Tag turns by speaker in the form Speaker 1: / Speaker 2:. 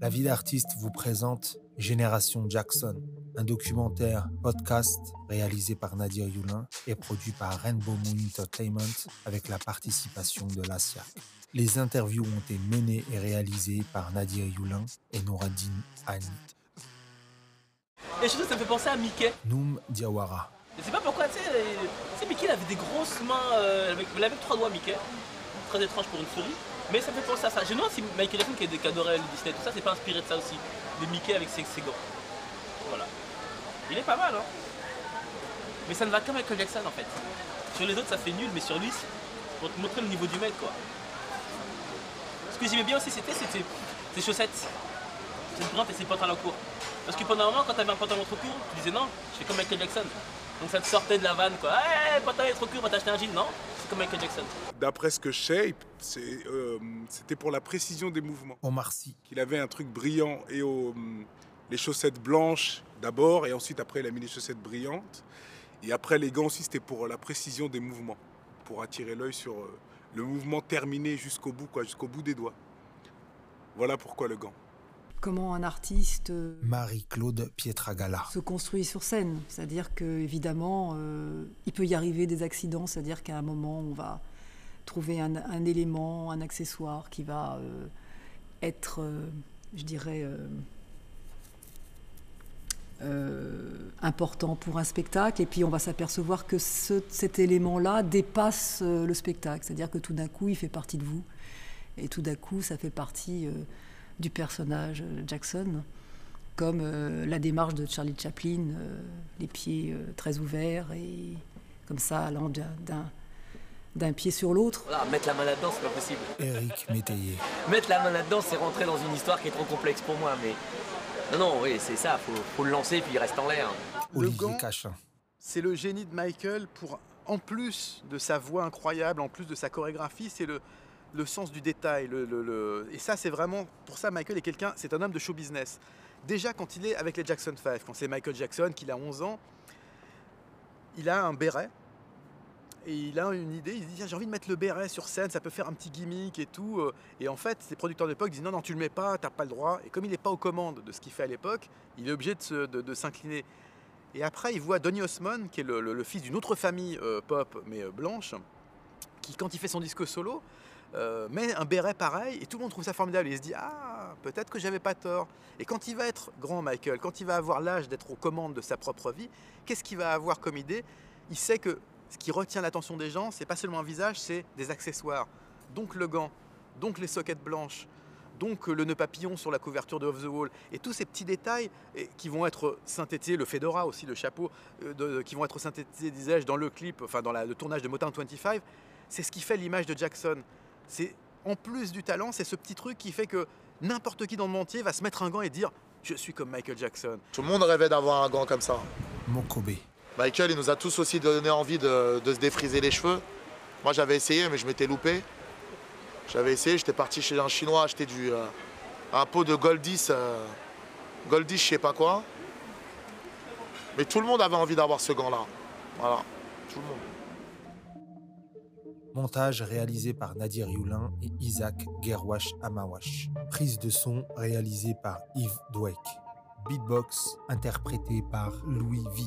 Speaker 1: La vie d'artiste vous présente Génération Jackson, un documentaire podcast réalisé par Nadir Youlin et produit par Rainbow Moon Entertainment avec la participation de l'ASIA. Les interviews ont été menées et réalisées par Nadir Youlin et Nouradine Anit.
Speaker 2: Et surtout, ça me fait penser à Mickey.
Speaker 1: Noum Diawara.
Speaker 2: Je sais pas pourquoi, tu sais, tu sais, Mickey il avait des grosses mains, euh, avec, il avait trois doigts Mickey. Très étrange pour une souris. Mais ça fait penser à ça. Je me demande si Michael Jackson qui, est- qui adorait Disney, tout ça, c'est pas inspiré de ça aussi. De Mickey avec ses, gants. Voilà. Il est pas mal, hein. Mais ça ne va qu'à Michael Jackson en fait. Sur les autres, ça fait nul, mais sur lui, pour te montrer le niveau du mec, quoi. Ce que j'aimais bien aussi, c'était ses chaussettes. Ses brintes et ses pantalons courts. Parce que pendant un moment, quand t'avais un pantalon trop court, tu disais non, je fais comme Michael Jackson. Donc ça te sortait de la vanne, quoi. Hey, pantalon est trop court, va t'acheter un jean. Non, c'est comme Michael Jackson.
Speaker 3: D'après ce que je sais, c'est, euh, c'était pour la précision des mouvements.
Speaker 1: Omar Sy.
Speaker 3: Qu'il avait un truc brillant et au- les chaussettes blanches d'abord, et ensuite après il a mis les chaussettes brillantes. Et après les gants aussi, c'était pour la précision des mouvements, pour attirer l'œil sur euh, le mouvement terminé jusqu'au bout, quoi, jusqu'au bout des doigts. Voilà pourquoi le gant.
Speaker 4: Comment un artiste euh,
Speaker 1: Marie-Claude Pietragala.
Speaker 4: se construit sur scène. C'est-à-dire que évidemment, euh, il peut y arriver des accidents. C'est-à-dire qu'à un moment, on va trouver un, un élément, un accessoire qui va euh, être, euh, je dirais, important pour un spectacle. Et puis, on va s'apercevoir que ce- cet élément-là dépasse le spectacle. C'est-à-dire que tout d'un coup, il fait partie de vous. Et tout d'un coup, ça fait partie du personnage euh, Jackson comme euh, la démarche de Charlie Chaplin, euh, les pieds euh, très ouverts et comme ça allant d'un- d'un pied sur l'autre.
Speaker 2: Voilà, mettre la main là-dedans, c'est pas possible.
Speaker 1: Éric Métayer.
Speaker 2: Mettre la main là-dedans, c'est rentrer dans une histoire qui est trop complexe pour moi, mais. Non, non, oui, c'est ça, faut, faut le lancer puis il reste en l'air.
Speaker 5: Le
Speaker 1: Olivier
Speaker 5: gant,
Speaker 1: Cachin.
Speaker 5: c'est le génie de Michael pour, en plus de sa voix incroyable, en plus de sa chorégraphie, c'est le, le sens du détail. Et ça, c'est vraiment, pour ça, Michael est quelqu'un, c'est un homme de show business. Déjà, quand il est avec les Jackson 5, quand c'est Michael Jackson, qu'il a 11 ans, il a un béret. Et il a une idée, il dit j'ai envie de mettre le béret sur scène, ça peut faire un petit gimmick et tout. euh. Et en fait, ses producteurs de l'époque disent non, non, tu le mets pas, t'as pas le droit. Et comme il n'est pas aux commandes de ce qu'il fait à l'époque, il est obligé de s'incliner. Et après, il voit Donny Osmond, qui est le fils d'une autre famille euh, pop, mais euh, blanche, qui, quand il fait son disque solo, euh, met un béret pareil, et tout le monde trouve ça formidable. Il se dit Ah, peut-être que j'avais pas tort. Et quand il va être grand, Michael, quand il va avoir l'âge d'être aux commandes de sa propre vie, qu'est-ce qu'il va avoir comme idée? Il sait que ce qui retient l'attention des gens, c'est pas seulement un visage, c'est des accessoires. Donc le gant, donc les sockets blanches, donc euh, le nœud papillon sur la couverture de Off the Wall, et tous ces petits détails qui vont être synthétisés, le fedora aussi, le chapeau, euh, qui vont être synthétisés, disais-je, dans le clip, enfin dans le tournage de Motown 25, c'est ce qui fait l'image de Jackson. C'est en plus du talent, c'est ce petit truc qui fait que n'importe qui dans le monde entier va se mettre un gant et dire je suis comme Michael Jackson.
Speaker 6: Tout le monde rêvait d'avoir un gant comme ça.
Speaker 1: Mokobe.
Speaker 6: Michael, il nous a tous aussi donné envie de, de se défriser les cheveux. Moi, j'avais essayé, mais je m'étais loupé. J'avais essayé, j'étais parti chez un Chinois acheter du, euh, un pot de Goldis, euh, Goldis, je sais pas quoi. Mais tout le monde avait envie d'avoir ce gant-là. Voilà, tout le monde.
Speaker 1: Montage réalisé par Nadir Youlin et Isaac Gerwash Amawash. Prise de son réalisée par Yves Dweck. Beatbox interprété par Louis V.